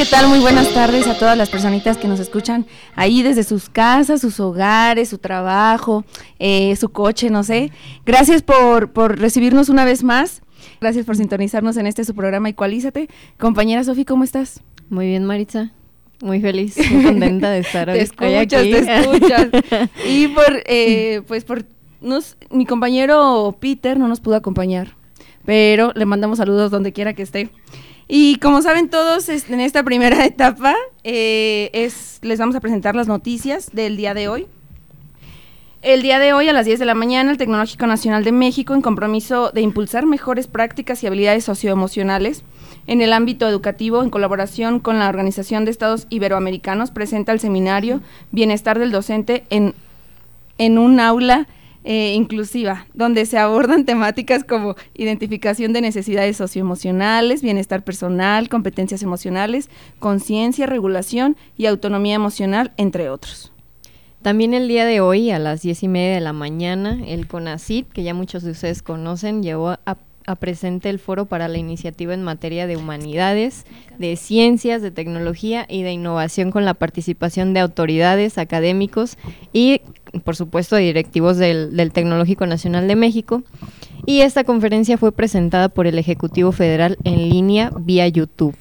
¿Qué tal? Muy buenas tardes a todas las personitas que nos escuchan ahí desde sus casas, sus hogares, su trabajo, eh, su coche, no sé. Gracias por, por recibirnos una vez más. Gracias por sintonizarnos en este su programa Ecualízate. Compañera Sofi, ¿cómo estás? Muy bien, Maritza. Muy feliz, muy contenta de estar hoy. te escuchas, te escuchas. y por, eh, pues por, nos, mi compañero Peter no nos pudo acompañar, pero le mandamos saludos donde quiera que esté. Y como saben todos, en esta primera etapa eh, es, les vamos a presentar las noticias del día de hoy. El día de hoy a las 10 de la mañana, el Tecnológico Nacional de México, en compromiso de impulsar mejores prácticas y habilidades socioemocionales en el ámbito educativo, en colaboración con la Organización de Estados Iberoamericanos, presenta el seminario Bienestar del Docente en, en un aula eh, inclusiva, donde se abordan temáticas como identificación de necesidades socioemocionales, bienestar personal, competencias emocionales, conciencia, regulación y autonomía emocional, entre otros. También el día de hoy, a las diez y media de la mañana, el CONACIT, que ya muchos de ustedes conocen, llevó a, a presente el foro para la iniciativa en materia de humanidades, de ciencias, de tecnología y de innovación con la participación de autoridades, académicos y por supuesto, de directivos del, del, Tecnológico Nacional de México. Y esta conferencia fue presentada por el Ejecutivo Federal en línea vía YouTube.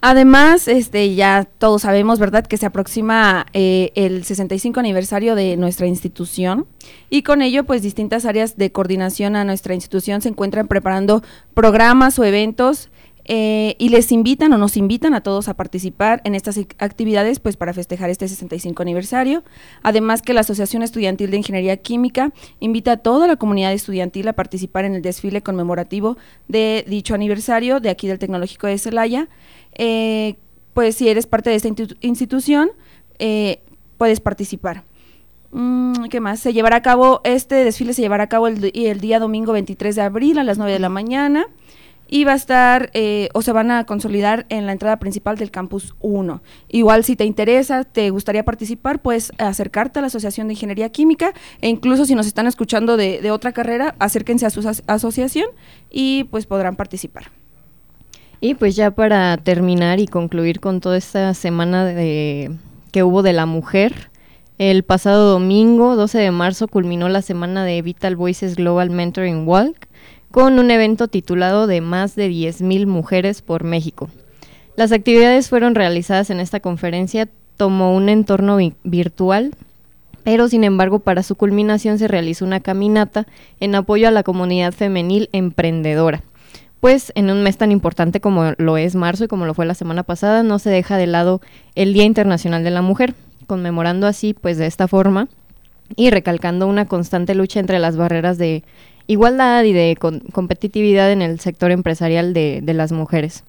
Además, este, ya todos sabemos, ¿verdad?, que se aproxima eh, el 65 aniversario de nuestra institución y con ello, pues, distintas áreas de coordinación a nuestra institución se encuentran preparando programas o eventos eh, y les invitan o nos invitan a todos a participar en estas actividades pues para festejar este 65 aniversario. Además que la Asociación Estudiantil de Ingeniería Química invita a toda la comunidad estudiantil a participar en el desfile conmemorativo de dicho aniversario de aquí del Tecnológico de Celaya. Eh, pues si eres parte de esta institución, eh, puedes participar. Mm, ¿Qué más? Se llevará a cabo, este desfile se llevará a cabo el, el día domingo 23 de abril a las 9 de la mañana y va a estar eh, o se van a consolidar en la entrada principal del campus 1. Igual si te interesa, te gustaría participar, puedes acercarte a la Asociación de Ingeniería Química e incluso si nos están escuchando de, de otra carrera, acérquense a su asociación y pues podrán participar. Y pues ya para terminar y concluir con toda esta semana de, que hubo de la mujer, el pasado domingo, 12 de marzo, culminó la semana de Vital Voices Global Mentoring Walk, con un evento titulado de más de 10.000 mujeres por México. Las actividades fueron realizadas en esta conferencia, tomó un entorno virtual, pero sin embargo para su culminación se realizó una caminata en apoyo a la comunidad femenil emprendedora. Pues en un mes tan importante como lo es marzo y como lo fue la semana pasada, no se deja de lado el Día Internacional de la Mujer, conmemorando así pues de esta forma y recalcando una constante lucha entre las barreras de igualdad y de competitividad en el sector empresarial de, las mujeres.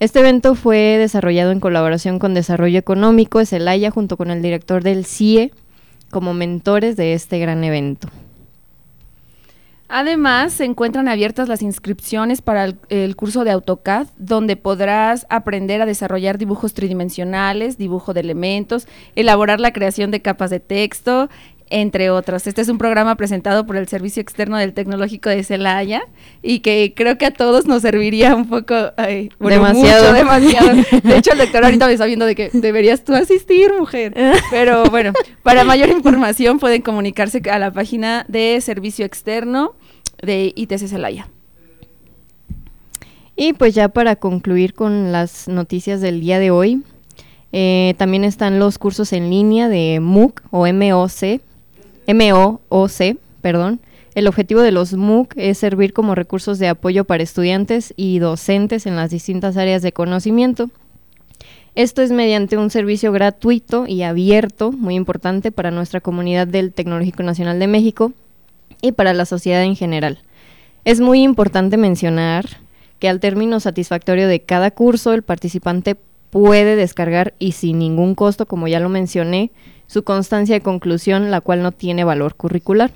Este evento fue desarrollado en colaboración con Desarrollo Económico de Celaya junto con el director del CIE como mentores de este gran evento. Además, se encuentran abiertas las inscripciones para el, el, curso de AutoCAD, donde podrás aprender a desarrollar dibujos tridimensionales, dibujo de elementos, elaborar la creación de capas de texto, entre otros. Este es un programa presentado por el Servicio Externo del Tecnológico de Celaya y que creo que a todos nos serviría un poco, ay, bueno, demasiado. Mucho, demasiado. De hecho, el doctor ahorita me está viendo de que deberías tú asistir, mujer. Pero bueno, para mayor información pueden comunicarse a la página de Servicio Externo de ITC Celaya. Y pues ya para concluir con las noticias del día de hoy, eh, también están los cursos en línea de MOOC o MOC, MOOC, perdón. El objetivo de los MOOC es servir como recursos de apoyo para estudiantes y docentes en las distintas áreas de conocimiento. Esto es mediante un servicio gratuito y abierto, muy importante para nuestra comunidad del Tecnológico Nacional de México y para la sociedad en general. Es muy importante mencionar que al término satisfactorio de cada curso, el participante puede descargar y sin ningún costo, como ya lo mencioné, su constancia de conclusión, la cual no tiene valor curricular,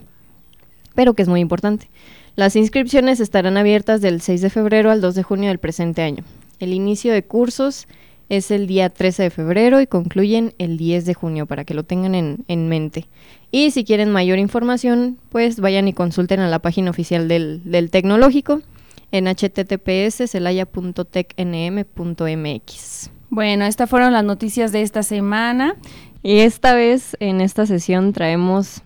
pero que es muy importante. Las inscripciones estarán abiertas del 6 de febrero al 2 de junio del presente año. El inicio de cursos es el día 13 de febrero y concluyen el 10 de junio para que lo tengan en, en mente. Y si quieren mayor información, pues vayan y consulten a la página oficial del, tecnológico en https celaya.tecnm.mx. Bueno, estas fueron las noticias de esta semana. Y esta vez en esta sesión traemos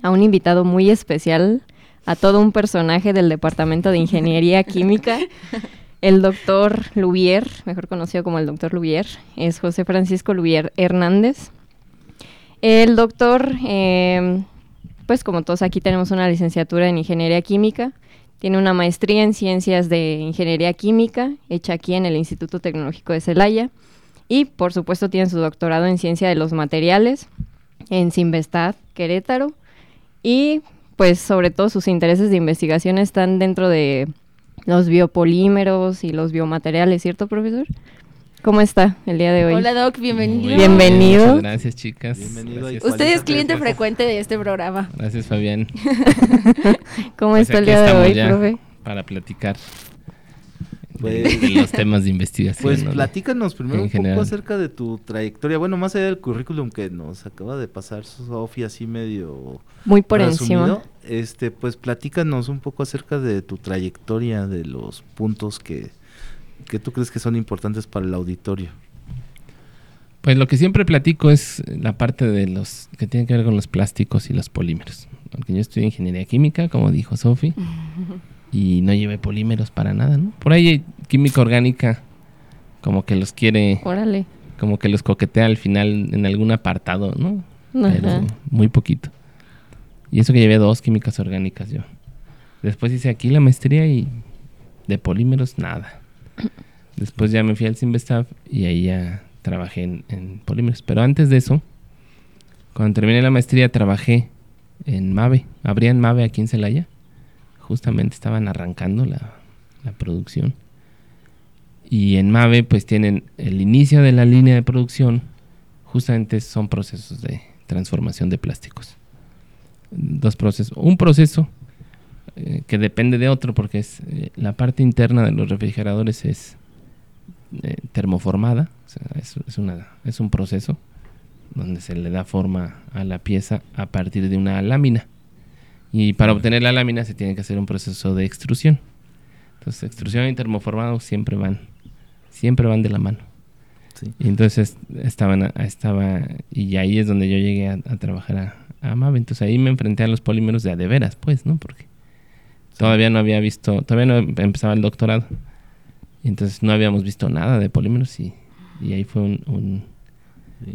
a un invitado muy especial, a todo un personaje del Departamento de Ingeniería Química. El doctor Lubier, mejor conocido como el doctor Lubier, es José Francisco Lubier Hernández. El doctor, eh, pues como todos aquí tenemos una licenciatura en Ingeniería Química, tiene una maestría en Ciencias de Ingeniería Química, hecha aquí en el Instituto Tecnológico de Celaya, y por supuesto tiene su doctorado en Ciencia de los Materiales en Simvestad, Querétaro, y pues sobre todo sus intereses de investigación están dentro de los biopolímeros y los biomateriales, ¿cierto, profesor? ¿Cómo está el día de hoy? Hola Doc, bienvenido. Bienvenido. Muchas gracias, chicas. Bienvenido. Gracias. Usted es cliente frecuente de este programa. Gracias, Fabián. ¿Cómo Pues está el día de hoy, ya profe? Para platicar Pues- de los temas de investigación. Pues ¿no? platícanos primero En un general. poco acerca de tu trayectoria. Bueno, más allá del currículum que nos acaba de pasar Sofía así medio Muy por resumido, encima. Este, pues platícanos un poco acerca de tu trayectoria, de los puntos que, que tú crees que son importantes para el auditorio. Pues lo que siempre platico es la parte de los que tiene que ver con los plásticos y los polímeros. Porque yo estudié ingeniería química, como dijo Sofi, y no llevé polímeros para nada, ¿no? Por ahí hay química orgánica como que los quiere, Órale. como que los coquetea al final en algún apartado, ¿no? Pero Ajá. muy poquito. Y eso que llevé dos químicas orgánicas yo. Después hice aquí la maestría y de polímeros nada. Después ya me fui al Simvestav y ahí ya trabajé en, en polímeros. Pero antes de eso, cuando terminé la maestría trabajé en MAVE. Abrían MAVE aquí en Celaya. Justamente estaban arrancando la, la producción. Y en MAVE pues tienen el inicio de la línea de producción. Justamente son procesos de transformación de plásticos. Dos procesos. Un proceso eh, que depende de otro porque es eh, la parte interna de los refrigeradores es eh, termoformada. O sea, es, es una, es un proceso donde se le da forma a la pieza a partir de una lámina. Y para obtener la lámina se tiene que hacer un proceso de extrusión. Entonces, extrusión y termoformado siempre van, siempre van de la mano. Sí. Y entonces estaban, estaba, y ahí es donde yo llegué a, a trabajar a, a Mave. Entonces ahí me enfrenté a los polímeros de a de veras, pues, ¿no? Porque todavía no había visto, todavía no em- empezaba el doctorado. Y entonces no habíamos visto nada de polímeros y, y ahí fue un, un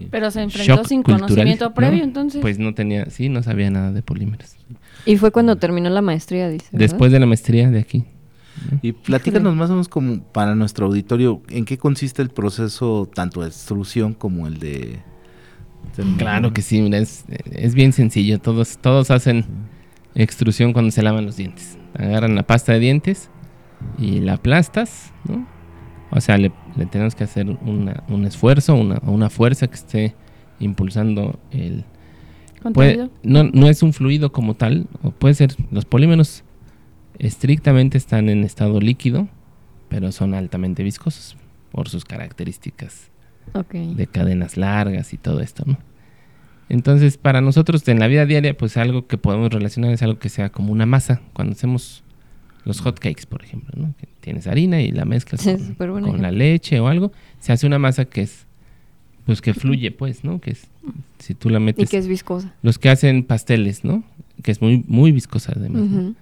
Pero se enfrentó shock sin cultural, conocimiento ¿no? previo, entonces. Pues no tenía, sí, no sabía nada de polímeros. Y fue cuando terminó la maestría, dice. ¿verdad? Después de la maestría de aquí. Y platícanos más o menos como para nuestro auditorio, ¿en qué consiste el proceso tanto de extrusión como el de... Claro que sí, mira, es, es bien sencillo. Todos, todos hacen extrusión cuando se lavan los dientes. Agarran la pasta de dientes y la aplastas, ¿no? O sea, le, le tenemos que hacer una- un esfuerzo, una, una fuerza que esté impulsando el... puede- no, no es un fluido como tal, o puede ser, los polímeros estrictamente están en estado líquido, pero son altamente viscosos por sus características de cadenas largas y todo esto, ¿no? Entonces, para nosotros en la vida diaria, pues algo que podemos relacionar es algo que sea como una masa. Cuando hacemos los hot cakes, por ejemplo, ¿no? Que tienes harina y la mezclas Sí, con, con la leche o algo, se hace una masa que es, pues que fluye, pues, ¿no? Que es, si tú la Y metes, que es viscosa. los que hacen pasteles, ¿no? Que es muy, muy viscosa además, ¿no?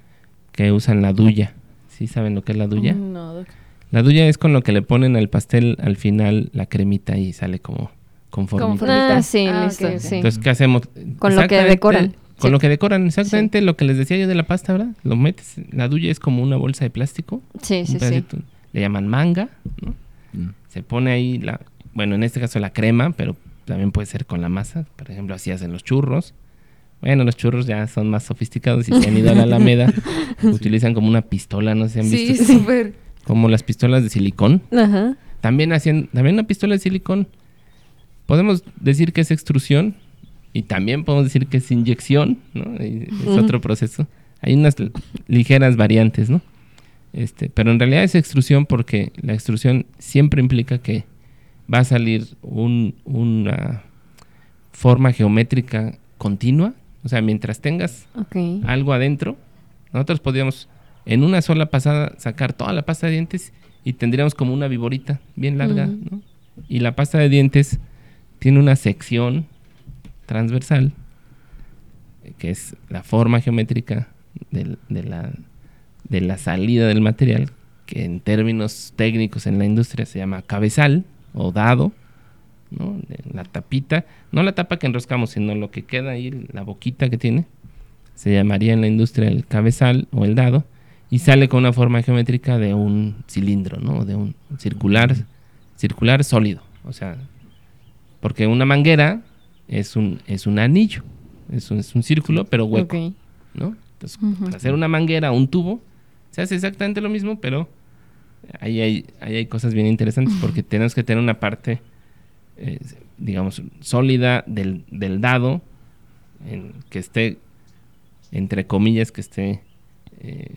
Que usan la duya. ¿Sí saben lo que es la duya? No, doc. La duya es con lo que le ponen al pastel al final la cremita y sale como conformita. Conformita. Ah, sí, Ah, listo. Entonces, ¿qué hacemos? Con lo que decoran. Con Sí. lo que decoran, exactamente lo que les decía yo de la pasta, ¿verdad? Lo metes, la duya es como una bolsa de plástico, sí, sí, sí. le llaman manga, ¿no? Mm. Se pone ahí la, bueno, en este caso la crema, pero también puede ser con la masa, por ejemplo, así hacen los churros, Bueno, los churros ya son más sofisticados y se han ido a la Alameda. Utilizan como una pistola, no sé si han Sí, visto. súper. Como las pistolas de silicón. Ajá. También hacían, también una pistola de silicón. Podemos decir que es extrusión y también podemos decir que es inyección, ¿no? Es otro proceso. Hay unas ligeras variantes, ¿no? Este, pero en realidad es extrusión porque la extrusión siempre implica que va a salir un- una forma geométrica continua. O sea, mientras tengas algo adentro, nosotros podríamos en una sola pasada sacar toda la pasta de dientes y tendríamos como una viborita bien larga. ¿no? Y la pasta de dientes tiene una sección transversal, que es la forma geométrica de, la, de la salida del material, que en términos técnicos en la industria se llama cabezal o dado, ¿no? La tapita, no la tapa que enroscamos, sino lo que queda ahí, la boquita que tiene, se llamaría en la industria el cabezal o el dado, y sale con una forma geométrica de un cilindro, ¿no? De un circular, circular sólido, o sea, porque una manguera es un, es un anillo, es un, es un círculo, pero hueco. ¿no? Entonces, para hacer una manguera o un tubo, se hace exactamente lo mismo, pero ahí hay, ahí hay cosas bien interesantes porque tenemos que tener una parte, eh, digamos, sólida del, del dado, en- que esté, entre comillas, que esté eh,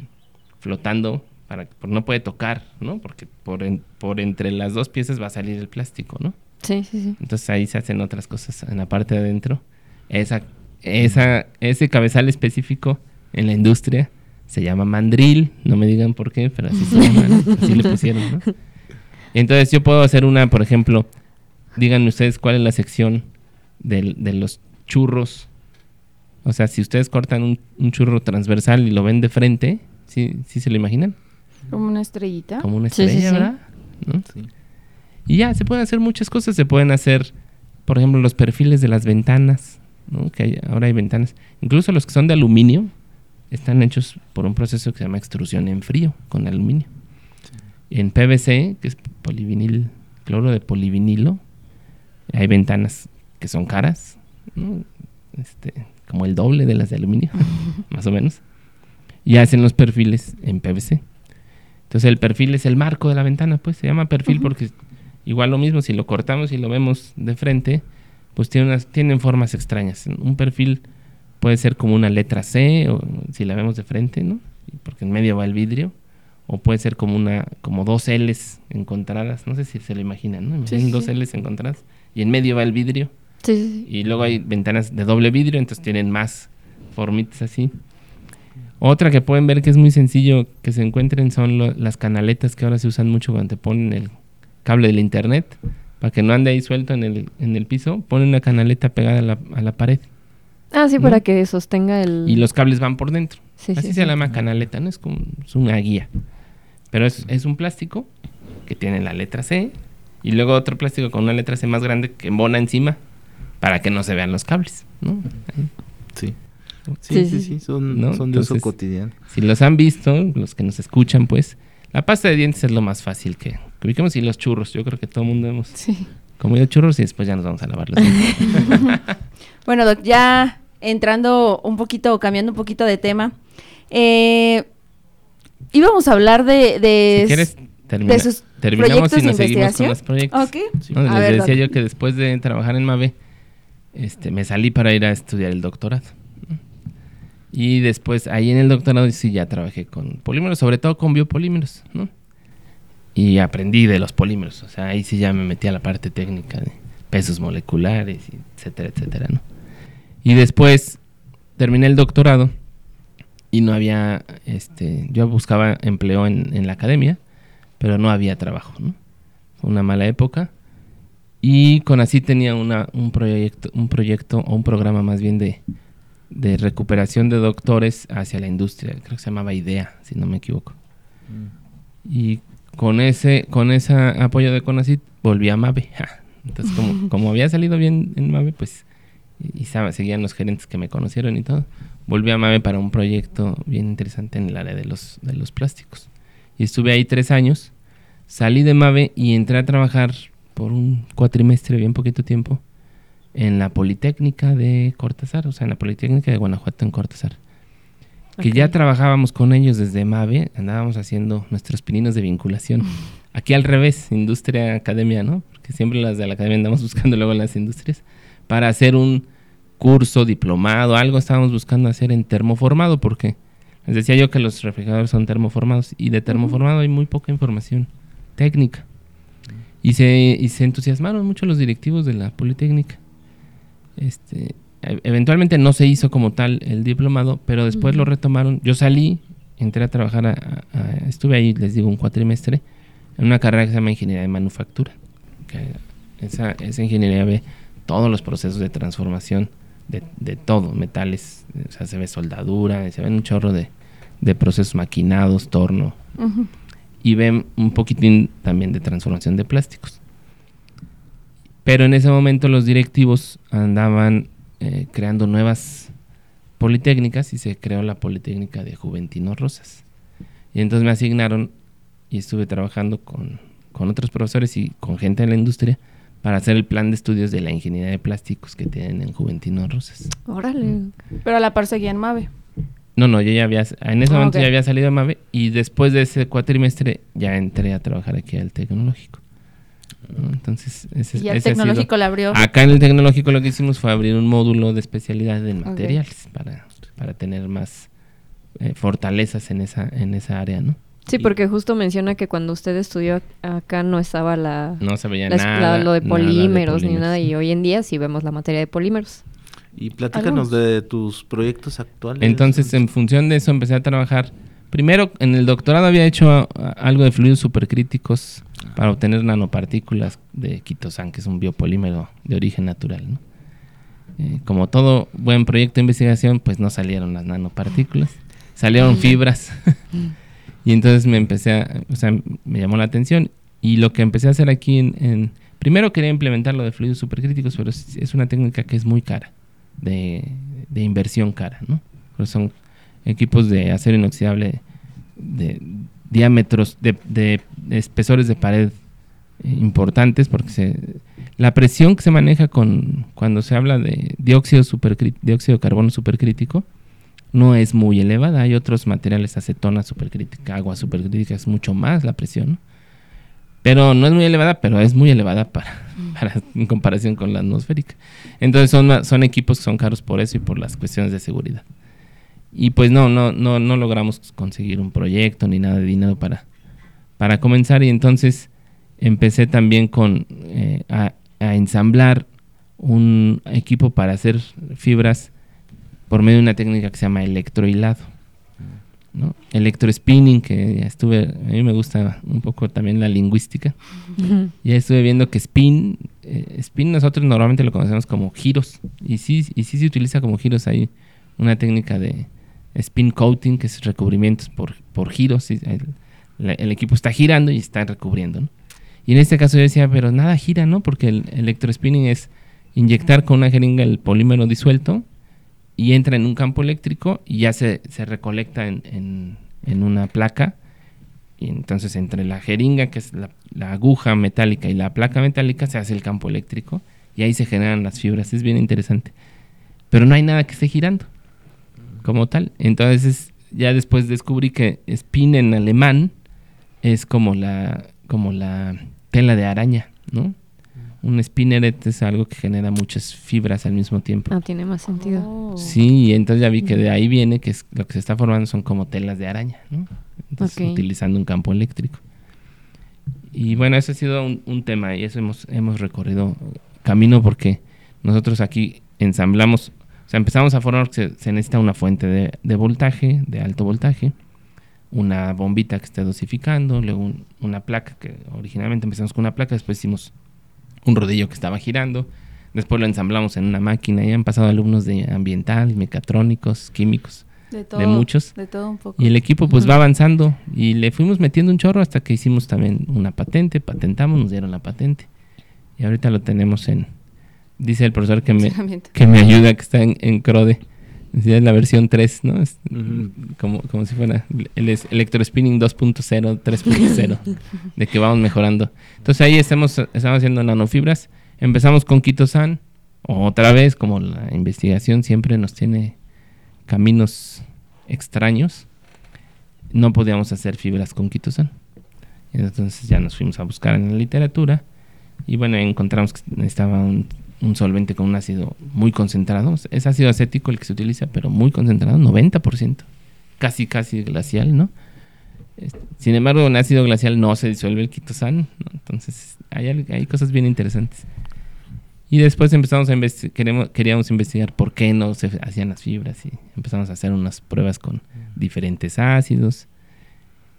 flotando, para, porque no puede tocar, ¿no? Porque por, en- por entre las dos piezas va a salir el plástico, ¿no? Sí, sí, sí. Entonces ahí se hacen otras cosas en la parte de adentro. Esa, esa, ese cabezal específico en la industria se llama mandril, no me digan por qué, pero así se llama, así le pusieron, ¿no? Entonces yo puedo hacer una, por ejemplo, díganme ustedes cuál es la sección del- de los churros. O sea, si ustedes cortan un, un churro transversal y lo ven de frente, ¿sí, sí se lo imaginan? Como una estrellita. Como una Sí, sí, estrella, sí. ¿verdad? ¿No? Y ya, se pueden hacer muchas cosas. Se pueden hacer, por ejemplo, los perfiles de las ventanas, ¿no? Que hay- ahora hay ventanas. Incluso los que son de aluminio están hechos por un proceso que se llama extrusión en frío con aluminio. En PVC, que es polivinil, cloro de polivinilo, hay ventanas que son caras, ¿no? Este, como el doble de las de aluminio, más o menos. Y hacen los perfiles en PVC. Entonces el perfil es el marco de la ventana, pues se llama perfil porque igual lo mismo, si lo cortamos y lo vemos de frente, pues tiene unas, tienen formas extrañas. Un perfil puede ser como una letra C, o si la vemos de frente, ¿no? Porque en medio va el vidrio. O puede ser como una, como dos L's encontradas. No sé si se lo imaginan, ¿no? Sí, Imaginen sí, dos sí. L's encontradas. Y en medio va el vidrio. Sí. Y luego hay ventanas de doble vidrio, entonces tienen más formitas así. Otra que pueden ver que es muy sencillo que se encuentren son lo- las canaletas que ahora se usan mucho cuando te ponen el cable del internet. Para que no ande ahí suelto en el, en el piso, ponen una canaleta pegada a la, a la pared. Ah, sí, ¿no? para que sostenga el... Y los cables van por dentro. Sí, Así sí, se sí. llama canaleta, ¿no? Es como es una guía. Pero es, es un plástico que tiene la letra C y luego otro plástico con una letra C más grande que embona encima para que no se vean los cables, ¿no? Sí. Sí, Sí, sí, son, ¿No? son de uso cotidiano. Si los han visto, los que nos escuchan, pues, la pasta de dientes es lo más fácil que, que ubicamos y los churros. Yo creo que todo el mundo hemos Sí. comido churros y después ya nos vamos a lavar los dientes. Bueno, Doc, ya entrando un poquito, cambiando un poquito de tema, eh, íbamos a hablar de... de si quieres, termina- de sus terminamos proyectos y de nos seguimos con los proyectos. Ok. Sí. No, A les ver, decía Doc. yo que después de trabajar en MAVE, este, me salí para ir a estudiar el doctorado. Y después, ahí en el doctorado sí ya trabajé con polímeros, sobre todo con biopolímeros, ¿no? Y aprendí de los polímeros, o sea, ahí sí ya me metí a la parte técnica de pesos moleculares, etcétera, etcétera, ¿no? Y después terminé el doctorado y no había, este, yo buscaba empleo en, en la academia, pero no había trabajo, ¿no? Fue una mala época. Y con así tenía una, un proyecto, un proyecto o un programa más bien de, de recuperación de doctores hacia la industria. Creo que se llamaba IDEA, si no me equivoco. Y con ese, con ese apoyo de CONACYT volví a MAVE. Entonces, como, como había salido bien en MAVE, pues, y, y seguían los gerentes que me conocieron y todo, volví a MAVE para un proyecto bien interesante en el área de los, de los plásticos. Y estuve ahí tres años. Salí de MAVE y entré a trabajar por un cuatrimestre, bien poquito tiempo, en la Politécnica de Cortázar, o sea, en la Politécnica de Guanajuato en Cortázar. Que ya trabajábamos con ellos desde MAVE, andábamos haciendo nuestros pininos de vinculación. Aquí al revés, industria, academia, ¿no? Porque siempre las de la academia andamos buscando luego las industrias. Para hacer un curso, diplomado, algo estábamos buscando hacer en termoformado, porque les decía yo que los refrigeradores son termoformados y de termoformado hay muy poca información técnica. Y se, y se entusiasmaron mucho los directivos de la Politécnica. Este, e- eventualmente no se hizo como tal el diplomado, pero después lo retomaron. Yo salí, entré a trabajar, a- estuve ahí, les digo, un cuatrimestre, en una carrera que se llama Ingeniería de Manufactura. que esa, esa ingeniería ve todos los procesos de transformación de, de todo, metales, o sea, se ve soldadura, se ven un chorro de, de procesos maquinados, torno, y ven un poquitín también de transformación de plásticos. Pero en ese momento los directivos andaban eh, creando nuevas politécnicas y se creó la Politécnica de Juventino Rosas. Y entonces me asignaron y estuve trabajando con, con otros profesores y con gente de la industria para hacer el plan de estudios de la ingeniería de plásticos que tienen en Juventino Rosas. Órale. Pero a la par seguía en MAVE. No, no, yo ya había, en ese Ah, momento ya había salido de MAVE y después de ese cuatrimestre ya entré a trabajar aquí al tecnológico. ¿No? Entonces, ese, Y ese sido- tecnológico le abrió. Acá en el tecnológico lo que hicimos fue abrir un módulo de especialidad en materiales para, para tener más eh, fortalezas en esa, en esa área, ¿no? Sí, Y porque justo menciona que cuando usted estudió acá no estaba la, no se veía la- nada. la- lo de nada polímeros ni nada y hoy en día sí vemos la materia de polímeros. Y platícanos de tus proyectos actuales. Entonces, en función de eso, empecé a trabajar. Primero, en el doctorado había hecho algo de fluidos supercríticos para obtener nanopartículas de quitosan, que es un biopolímero de origen natural. ¿no? Eh, como todo buen proyecto de investigación, pues no salieron las nanopartículas, salieron fibras. y entonces me empecé a, o sea, me llamó la atención. Y lo que empecé a hacer aquí en, en- primero quería implementar lo de fluidos supercríticos, pero es, es una técnica que es muy cara, de, de inversión cara, ¿no? Porque son equipos de acero inoxidable de diámetros, de, de espesores de pared eh, importantes, porque se, la presión que se maneja con cuando se habla de dióxido, dióxido de carbono supercrítico no es muy elevada. Hay otros materiales, acetona supercrítica, agua supercrítica, es mucho más la presión. ¿no? Pero no es muy elevada, pero es muy elevada para, para- en comparación con la atmosférica. Entonces son, son equipos que son caros por eso y por las cuestiones de seguridad. Y pues no, no, no, no logramos conseguir un proyecto ni nada de dinero para, para comenzar. Y entonces empecé también con eh, a, a ensamblar un equipo para hacer fibras por medio de una técnica que se llama electrohilado. ¿no? Electrospinning, que ya estuve, a mí me gusta un poco también la lingüística. Ya estuve viendo que spin, eh, spin nosotros normalmente lo conocemos como giros. Y sí, y sí se utiliza como giros. Hay una técnica de spin coating, que es recubrimientos por, por giros. el, equipo está girando y está recubriendo. Y en este caso yo decía, pero nada gira, ¿no? Porque el electrospinning es inyectar con una jeringa el polímero disuelto y entra en un campo eléctrico y ya se, se recolecta en, en- en una placa. Y entonces entre la jeringa, que es la, la aguja metálica, y la placa metálica, se hace el campo eléctrico y ahí se generan las fibras. Es bien interesante. Pero no hay nada que esté girando como tal. Entonces ya después descubrí que spin en alemán es como la, como la tela de araña, ¿no? Un spinneret es algo que genera muchas fibras al mismo tiempo. Ah, tiene más sentido. Oh. Sí, y entonces ya vi que de ahí viene que es, lo que se está formando son como telas de araña, ¿no? Entonces, utilizando un campo eléctrico. Y bueno, ese ha sido un, un tema y eso hemos, hemos recorrido camino porque nosotros aquí ensamblamos, o sea, empezamos a formar, se, se necesita una fuente de, de voltaje, de alto voltaje, una bombita que esté dosificando, luego un- una placa, que originalmente empezamos con una placa, después hicimos un rodillo que estaba girando, después lo ensamblamos en una máquina y han pasado alumnos de ambiental, mecatrónicos, químicos, De todo. muchos. De todo un poco. y el equipo pues va avanzando y le fuimos metiendo un chorro hasta que hicimos también una patente, patentamos, nos dieron la patente y ahorita lo tenemos en, dice el profesor que me, que me ayuda, que está en, en CRODE. Decía, Es la versión 3, ¿no? Es como, como si fuera el es- electrospinning 2.0, 3.0, de que vamos mejorando. Entonces ahí estamos, estamos haciendo nanofibras. Empezamos con Quitosan, Otra vez, como la investigación siempre nos tiene caminos extraños, no podíamos hacer fibras con quitosán. Entonces ya nos fuimos a buscar en la literatura y bueno, encontramos que necesitaba un, un solvente con un ácido muy concentrado. Es ácido acético el que se utiliza, pero muy concentrado, 90%. Casi, casi glacial, ¿no? Este, Sin embargo, en ácido glacial no se disuelve el quitosán, ¿no? entonces hay, hay cosas bien interesantes. Y después empezamos a investigar, queremos, queríamos investigar por qué no se hacían las fibras y empezamos a hacer unas pruebas con diferentes ácidos.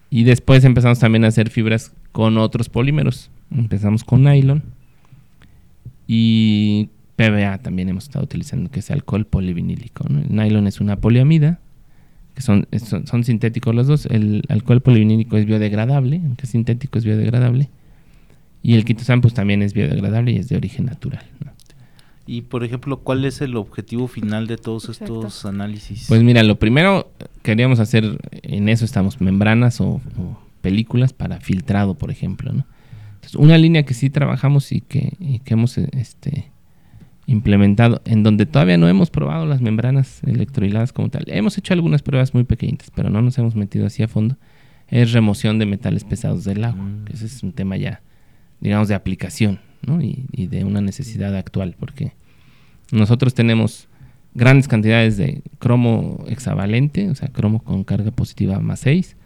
Y después empezamos también a hacer fibras con otros polímeros. Empezamos con nylon y PVA también hemos estado utilizando, que es alcohol polivinílico. ¿no? El nylon es una poliamida, que son, es- son, son sintéticos los dos. El alcohol polivinílico es biodegradable, aunque es sintético es biodegradable. Y el quitosán pues también es biodegradable y es de origen natural. ¿no? Y por ejemplo, ¿cuál es el objetivo final de todos Exacto. estos análisis? Pues mira, lo primero eh, queríamos hacer, en eso estamos, membranas o, o películas para filtrado, por ejemplo, ¿no? Una línea que sí trabajamos y que, y que hemos eh, este, implementado, en donde todavía no hemos probado las membranas electrohiladas como tal. Hemos hecho algunas pruebas muy pequeñitas, pero no nos hemos metido así a fondo. Es remoción de metales pesados del agua, Mm. que ese es un tema ya, digamos, de aplicación, ¿no? Y, y de una necesidad actual, porque nosotros tenemos grandes cantidades de cromo hexavalente, o sea, cromo con carga positiva más 6,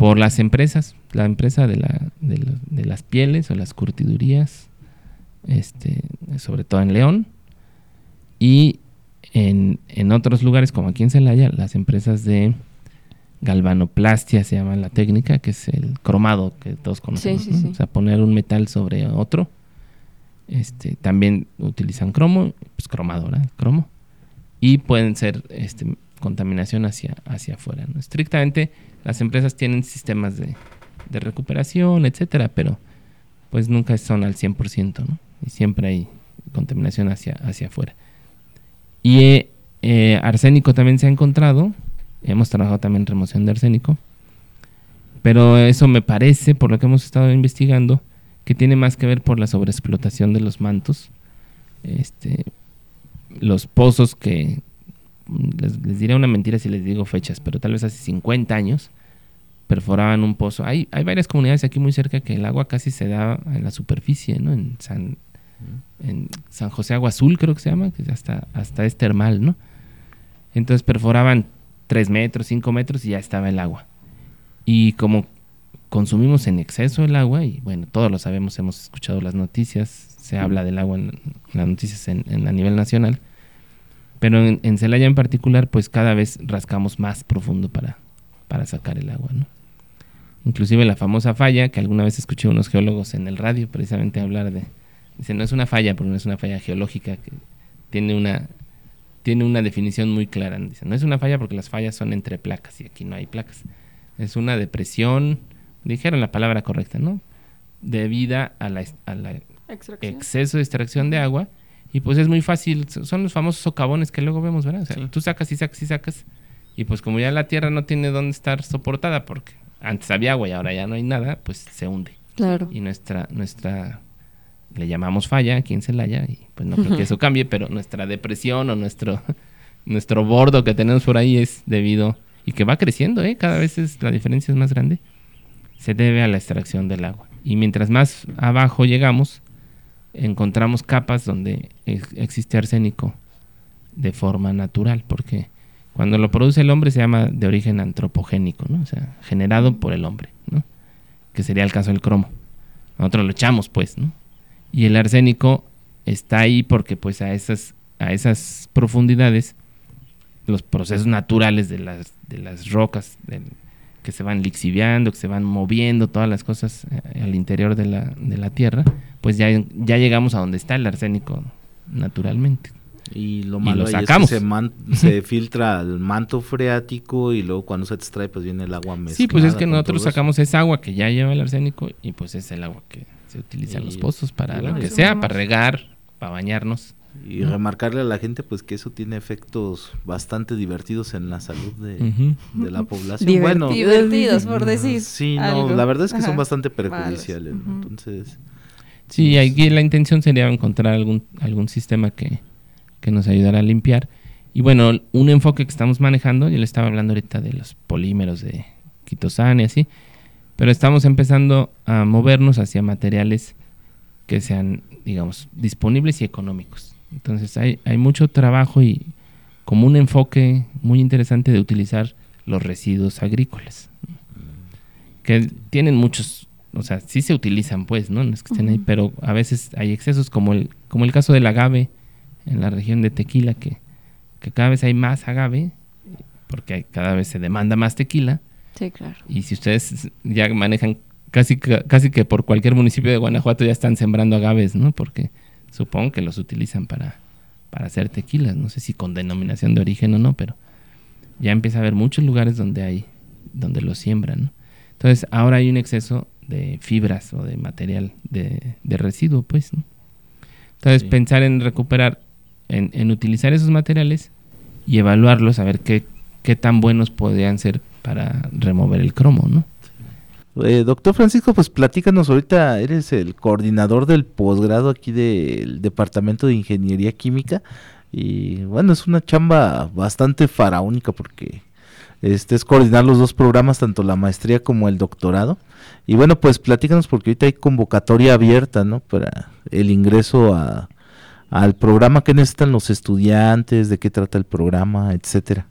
por las empresas, la empresa de, la, de, las pieles o las curtidurías, este, sobre todo en León, y en, en otros lugares, como aquí en Celaya, las empresas de galvanoplastia se llama la técnica, que es el cromado que todos conocemos, sí, ¿no? sí. o sea, poner un metal sobre otro. Este, también utilizan cromo, pues cromado, ¿verdad? Cromo. Y pueden ser este, contaminación hacia, hacia afuera. ¿no? Estrictamente, las empresas tienen sistemas de, de recuperación, etcétera, pero pues nunca son al 100%, ¿no? Y siempre hay contaminación hacia, hacia afuera. Y eh, eh, arsénico también se ha encontrado. Hemos trabajado también remoción de arsénico. Pero eso me parece, por lo que hemos estado investigando, que tiene más que ver por la sobreexplotación de los mantos. Este, los pozos que, les, les diré una mentira si les digo fechas, pero tal vez hace 50 años perforaban un pozo. Hay, hay varias comunidades aquí muy cerca que el agua casi se da en la superficie, ¿no? En San, en San José Agua Azul creo que se llama, que hasta, hasta es termal, ¿no? Entonces perforaban 3 metros, 5 metros y ya estaba el agua. Y como consumimos en exceso el agua, y bueno, todos lo sabemos, hemos escuchado las noticias, se habla del agua en, en las noticias en, en- a nivel nacional, pero en, en Celaya en particular, pues cada vez rascamos más profundo para, para sacar el agua, ¿no? Inclusive la famosa falla, que alguna vez escuché a unos geólogos en el radio precisamente hablar de, dice, no es una falla, porque no es una falla geológica, que tiene una, tiene una definición muy clara, dice, no es una falla porque las fallas son entre placas y aquí no hay placas, es una depresión, dijeron la palabra correcta, ¿no? Debida a la, a la exceso de extracción de agua y pues es muy fácil, so- son los famosos socavones que luego vemos, ¿verdad? O sea, Sí. tú sacas y sacas y sacas y pues como ya la tierra no tiene dónde estar soportada porque antes había agua y ahora ya no hay nada, pues se hunde. Claro. Y nuestra, nuestra, le llamamos falla aquí en Celaya y pues no creo que eso cambie, pero nuestra depresión o nuestro, nuestro bordo que tenemos por ahí es debido, y que va creciendo, ¿eh? Cada vez es, la diferencia es más grande, se debe a la extracción del agua. Y mientras más abajo llegamos, encontramos capas donde ex- existe arsénico de forma natural, porque cuando lo produce el hombre se llama de origen antropogénico, ¿no? O sea, generado por el hombre, ¿no? Que sería el caso del cromo. Nosotros lo echamos, pues, ¿no? Y el arsénico está ahí porque, pues, a esas, a esas profundidades, los procesos naturales de las, de las rocas del- que se van lixiviando, que se van moviendo, todas las cosas eh, al interior de la, de la tierra, pues ya, ya llegamos a donde está el arsénico naturalmente. Y lo Y malo lo ahí es que sacamos. se, man- se filtra el manto freático y luego cuando se extrae pues viene el agua mezclada. Sí, pues es que nosotros sacamos esa agua que ya lleva el arsénico y pues es el agua que se utiliza en los pozos para lo que sea, para regar, para bañarnos. Y remarcarle a la gente pues que eso tiene efectos bastante divertidos en la salud de, la población. Bueno, Divertidos, por decir. sí, no, la verdad es que son bastante perjudiciales. Entonces, Sí, aquí la intención sería encontrar algún, algún sistema que, que nos ayudara a limpiar. Y bueno, un enfoque que estamos manejando, yo le estaba hablando ahorita de los polímeros de quitosan y así, pero estamos empezando a movernos hacia materiales que sean, digamos, disponibles y económicos. Entonces hay, hay mucho trabajo y como un enfoque muy interesante de utilizar los residuos agrícolas, que tienen muchos, o sea, sí se utilizan pues, ¿no? No es que estén ahí, pero a veces hay excesos como el, como el caso del agave en la región de Tequila, que, que cada vez hay más agave, porque hay- cada vez se demanda más tequila, Sí, claro. y si ustedes ya manejan casi, casi que por cualquier municipio de Guanajuato ya están sembrando agaves, ¿no? Porque supongo que los utilizan para, para hacer tequilas. No sé si con denominación de origen o no, pero ya empieza a haber muchos lugares donde hay, donde los siembran, ¿no? Entonces ahora hay un exceso de fibras o de material de, de residuo, pues, ¿no? Entonces Sí. pensar en recuperar, en, en utilizar esos materiales y evaluarlos, a ver qué, qué tan buenos podrían ser para remover el cromo, ¿no? Eh, doctor Francisco, pues platícanos ahorita, eres el coordinador del posgrado aquí del Departamento de Ingeniería Química y bueno, es una chamba bastante faraónica porque este es coordinar los dos programas, tanto la maestría como el doctorado. Y bueno, pues platícanos porque ahorita hay convocatoria abierta, ¿no? Para el ingreso a, al programa que necesitan los estudiantes, de qué trata el programa, etcétera.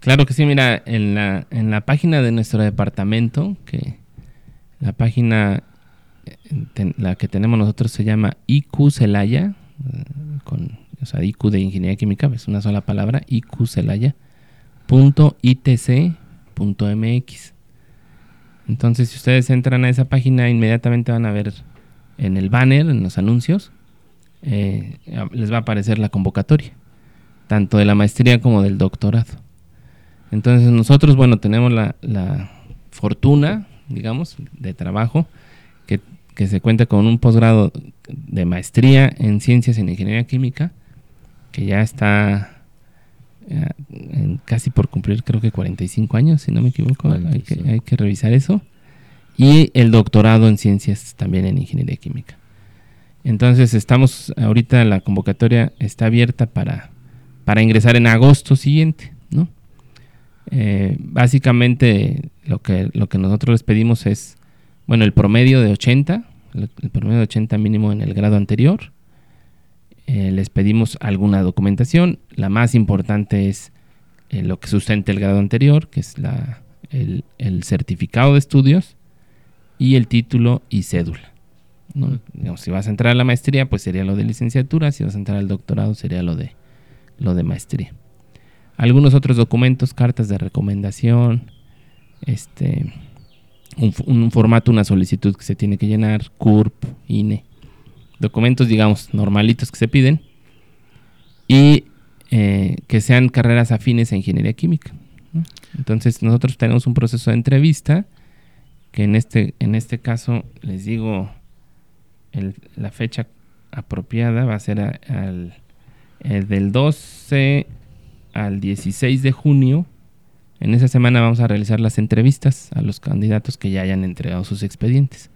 Claro que sí, mira, en la, en la página de nuestro departamento, que la página eh, la que tenemos nosotros se llama IQ Celaya, eh, con, o sea, IQ de Ingeniería Química, es una sola palabra, IQ Celaya, punto itc punto mx. Entonces, si ustedes entran a esa página, inmediatamente van a ver en el banner, en los anuncios, eh, les va a aparecer la convocatoria, tanto de la maestría como del doctorado. Entonces nosotros, bueno, tenemos la, la fortuna, digamos, de trabajo, que, que se cuenta con un posgrado de maestría en ciencias en ingeniería química, que ya está eh, en casi por cumplir creo que 45 años, si no me equivoco, hay que, 45. hay que revisar eso. Y el doctorado en ciencias también en ingeniería química. Entonces estamos, ahorita la convocatoria está abierta para, para ingresar en agosto siguiente, ¿no? Eh, básicamente lo que, lo que nosotros les pedimos es, bueno, el promedio de 80, el, el promedio de 80 mínimo en el grado anterior. Eh, les pedimos alguna documentación. La más importante es eh, lo que sustente el grado anterior, que es la, el, el certificado de estudios y el título y cédula. ¿no? Digamos, si vas a entrar a la maestría, pues sería lo de licenciatura. Si vas a entrar al doctorado, sería lo de, lo de maestría algunos otros documentos, cartas de recomendación, este, un, formato, una solicitud que se tiene que llenar, CURP, INE, documentos, digamos, normalitos que se piden y eh, que sean carreras afines a ingeniería química. Entonces nosotros tenemos un proceso de entrevista que en este, en este caso les digo el- la fecha apropiada va a ser al, eh, del 12 al 16 de junio. En esa semana vamos a realizar las entrevistas a los candidatos que ya hayan entregado sus expedientes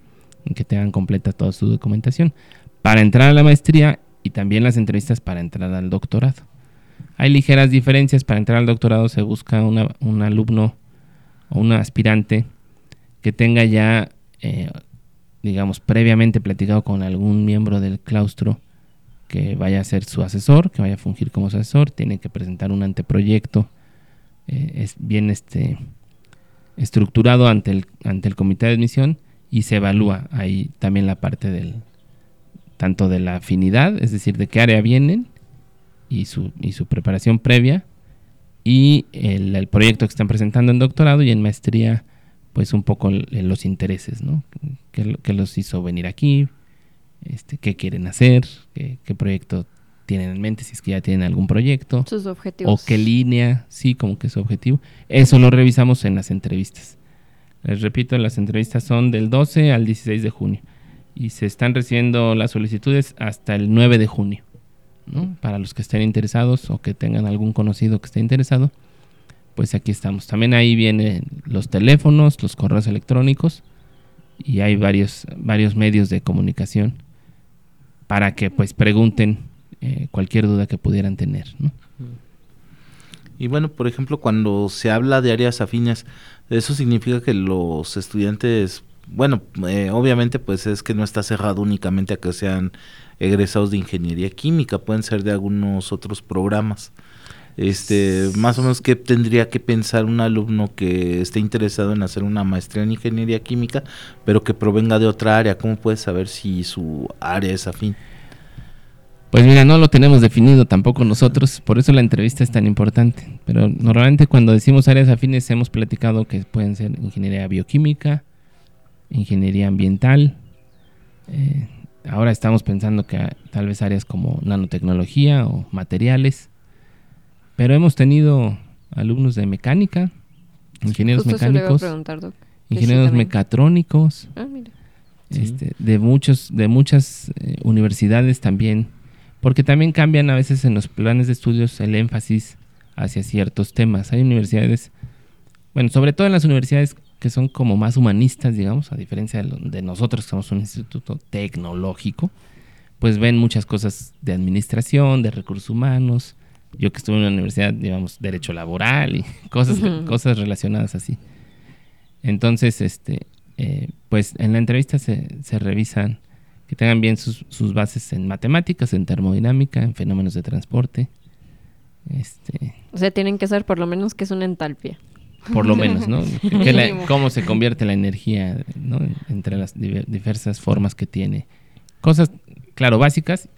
y que tengan completa toda su documentación para entrar a la maestría y también las entrevistas para entrar al doctorado. Hay ligeras diferencias. Para entrar al doctorado se busca un alumno o un aspirante que tenga ya, eh, digamos, previamente platicado con algún miembro del claustro que vaya a ser su asesor, que vaya a fungir como su asesor, tiene que presentar un anteproyecto eh, es bien este estructurado ante el, ante el comité de admisión y se evalúa ahí también la parte del tanto de la afinidad, es decir, de qué área vienen y su, y su preparación previa y el, el proyecto que están presentando en doctorado y en maestría, pues un poco los intereses, ¿no? ¿Qué, lo- qué los hizo venir aquí? Este, ¿Qué quieren hacer? ¿Qué, qué proyecto tienen en mente? Si es que ya tienen algún proyecto. Sus objetivos. O qué línea, sí, como que su objetivo. Eso lo revisamos en las entrevistas. Les repito, las entrevistas son del 12 al 16 de junio. Y se están recibiendo las solicitudes hasta el 9 de junio. ¿no? Para los que estén interesados o que tengan algún conocido que esté interesado, pues aquí estamos. También ahí vienen los teléfonos, los correos electrónicos y hay varios, varios medios de comunicación para que pues pregunten eh, cualquier duda que pudieran tener. ¿no? Y bueno, por ejemplo, cuando se habla de áreas afines, eso significa que los estudiantes, bueno, eh, obviamente pues es que no está cerrado únicamente a que sean egresados de ingeniería química, pueden ser de algunos otros programas. Este, más o menos qué tendría que pensar un alumno que esté interesado en hacer una maestría en ingeniería química, pero que provenga de otra área, ¿cómo puede saber si su área es afín? Pues mira, no lo tenemos definido tampoco nosotros, por eso la entrevista es tan importante. Pero normalmente cuando decimos áreas afines hemos platicado que pueden ser ingeniería bioquímica, ingeniería ambiental. Eh, ahora estamos pensando que tal vez áreas como nanotecnología o materiales. Pero hemos tenido alumnos de mecánica, ingenieros mecánicos, ingenieros mecatrónicos, ah, este, de muchos, de muchas eh, universidades también porque también cambian a veces en los planes de estudios el énfasis hacia ciertos temas. Hay universidades, bueno, sobre todo en las universidades que son como más humanistas, digamos, a diferencia de, nosotros que somos un instituto tecnológico, pues ven muchas cosas de administración, de recursos humanos. Yo que estuve en una universidad, digamos, derecho laboral y cosas, cosas relacionadas así. Entonces, este, eh, pues en la entrevista se, se revisan que tengan bien sus, bases en matemáticas, en termodinámica, en fenómenos de transporte. Este, o sea, tienen que saber por lo menos que es una entalpia. Por lo menos, ¿no? cómo se convierte la energía ¿no? entre las diversas formas que tiene. Cosas, claro, básicas.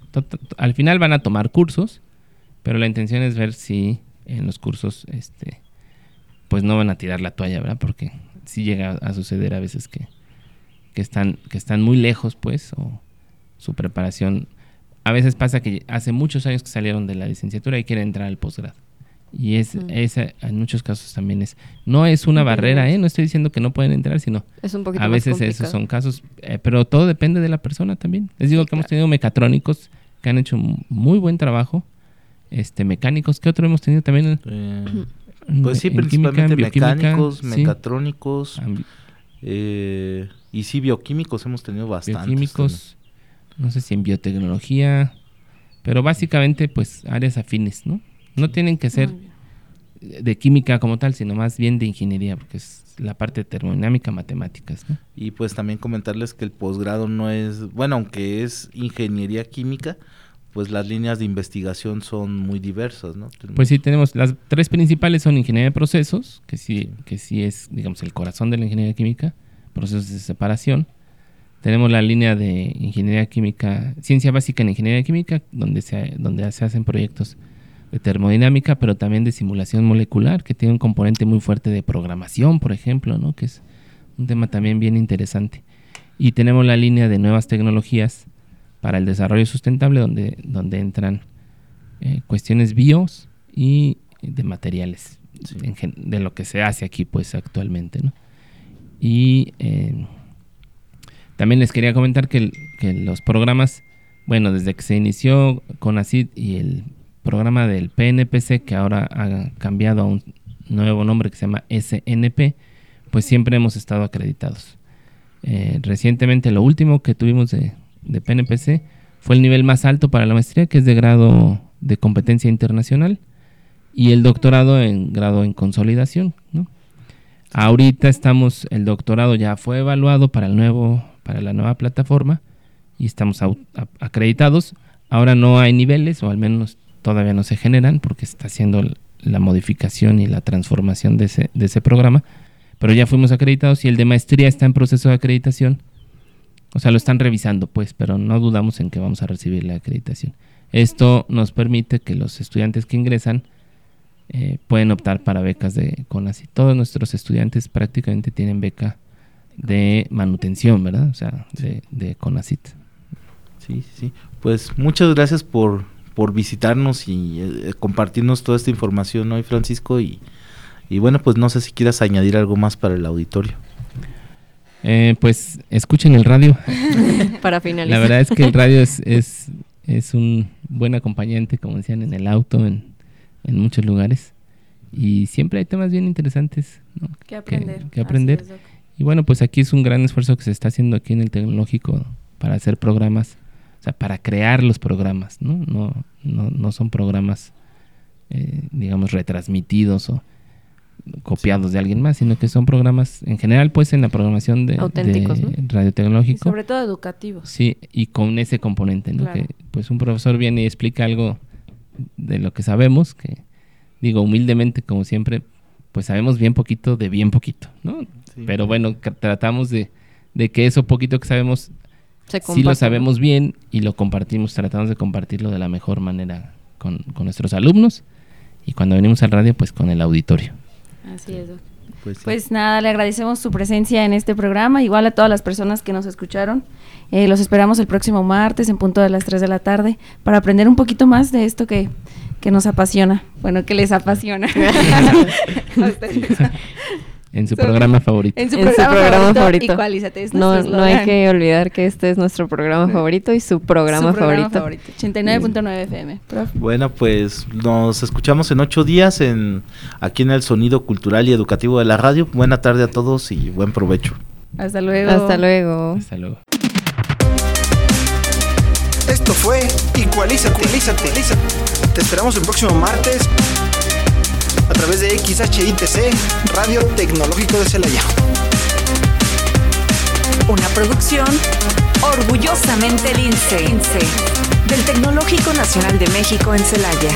Al final van a tomar cursos, pero la intención es ver si en los cursos, este, pues no van a tirar la toalla, ¿verdad? Porque sí llega a suceder a veces que, que están, que están muy lejos, pues, o, su preparación. A veces pasa que hace muchos años que salieron de la licenciatura y quieren entrar al posgrado. Y es, mm. en muchos casos también es, no es una barrera, ¿eh? no estoy diciendo que no pueden entrar, sino a veces esos son casos, eh, pero todo depende de la persona también. Les digo que hemos tenido mecatrónicos que han hecho muy buen trabajo, este mecánicos, ¿qué otro hemos tenido también? Eh, pues sí, principalmente mecánicos, mecatrónicos, eh, y sí, bioquímicos hemos tenido bastantes. Bioquímicos, no sé si en biotecnología, pero básicamente pues áreas afines, ¿no? No tienen que ser de química como tal, sino más bien de ingeniería, porque es la parte termodinámica, matemáticas. ¿no? Y pues también comentarles que el posgrado no es, bueno, aunque es ingeniería química, pues las líneas de investigación son muy diversas, ¿no? Pues sí, tenemos las tres principales son ingeniería de procesos, que sí, que sí es, digamos, el corazón de la ingeniería química, procesos de separación. Tenemos la línea de ingeniería química, ciencia básica en ingeniería química, donde se, donde se hacen proyectos de termodinámica, pero también de simulación molecular, que tiene un componente muy fuerte de programación, por ejemplo, ¿no? que es un tema también bien interesante. Y tenemos la línea de nuevas tecnologías para el desarrollo sustentable, donde, donde entran eh, cuestiones bios y de materiales, de lo que se hace aquí pues actualmente. ¿no? Y eh, también les quería comentar que, los programas, bueno, desde que se inició con ACID y el programa del PNPC, que ahora ha cambiado a un nuevo nombre que se llama SNP, pues siempre hemos estado acreditados. Eh, recientemente lo último que tuvimos de, de, PNPC fue el nivel más alto para la maestría, que es de grado de competencia internacional, y el doctorado en grado en consolidación. ¿no? Ahorita estamos, el doctorado ya fue evaluado para el nuevo para la nueva plataforma y estamos acreditados. Ahora no hay niveles, o al menos todavía no se generan, porque está haciendo la modificación y la transformación de ese, de ese programa, pero ya fuimos acreditados y el de maestría está en proceso de acreditación. O sea, lo están revisando, pues, pero no dudamos en que vamos a recibir la acreditación. Esto nos permite que los estudiantes que ingresan eh, pueden optar para becas de CONACYT. Todos nuestros estudiantes prácticamente tienen beca de manutención, ¿verdad? O sea, de, de CONACIT. Sí, sí. Pues muchas gracias por, por visitarnos y eh, compartirnos toda esta información hoy, Francisco. Y, y, bueno, pues no sé si quieras añadir algo más para el auditorio. Eh, pues escuchen el radio. para finalizar. La verdad es que el radio es, es, es un buen acompañante, como decían, en el auto, en, en muchos lugares. Y siempre hay temas bien interesantes que aprender. Que, aprender Y bueno, pues aquí es un gran esfuerzo que se está haciendo aquí en el tecnológico para hacer programas, o sea, para crear los programas, ¿no? No, no, no son programas, eh, digamos, retransmitidos o copiados de alguien más, sino que son programas, en general, pues en la programación de, Auténticos, de ¿no? Y radiotecnológico. sobre todo educativos. Sí, y con ese componente, ¿no? Claro. Que pues un profesor viene y explica algo de lo que sabemos, que digo humildemente, como siempre, pues sabemos bien poquito de bien poquito, ¿no? Sí. Pero bueno, tratamos de, de que eso poquito que sabemos, Se sí lo sabemos bien y lo compartimos, tratamos de compartirlo de la mejor manera con, con nuestros alumnos y cuando venimos al radio, pues con el auditorio. Así es. Pues, sí. Pues nada, le agradecemos su presencia en este programa, igual a todas las personas que nos escucharon. Eh, los esperamos el próximo martes en punto de las 3 de la tarde para aprender un poquito más de esto que, que nos apasiona. Bueno, que les apasiona. En su programa favorito. en su En su programa, programa favorito. favorito. Igualízate, es No, no hay que olvidar que este es nuestro programa favorito y su programa, Su favorito. 89.9 FM. Prof. Bueno, pues nos escuchamos en ocho días en aquí en el Sonido Cultural y Educativo de la Radio. Buena tarde a todos y buen provecho. Hasta luego. Hasta luego. Hasta luego. Esto fue Igualízate, Igualízate. Te esperamos el próximo martes a través de XHITC, Radio Tecnológico de Celaya. Una producción orgullosamente lince del Tecnológico Nacional de México en Celaya.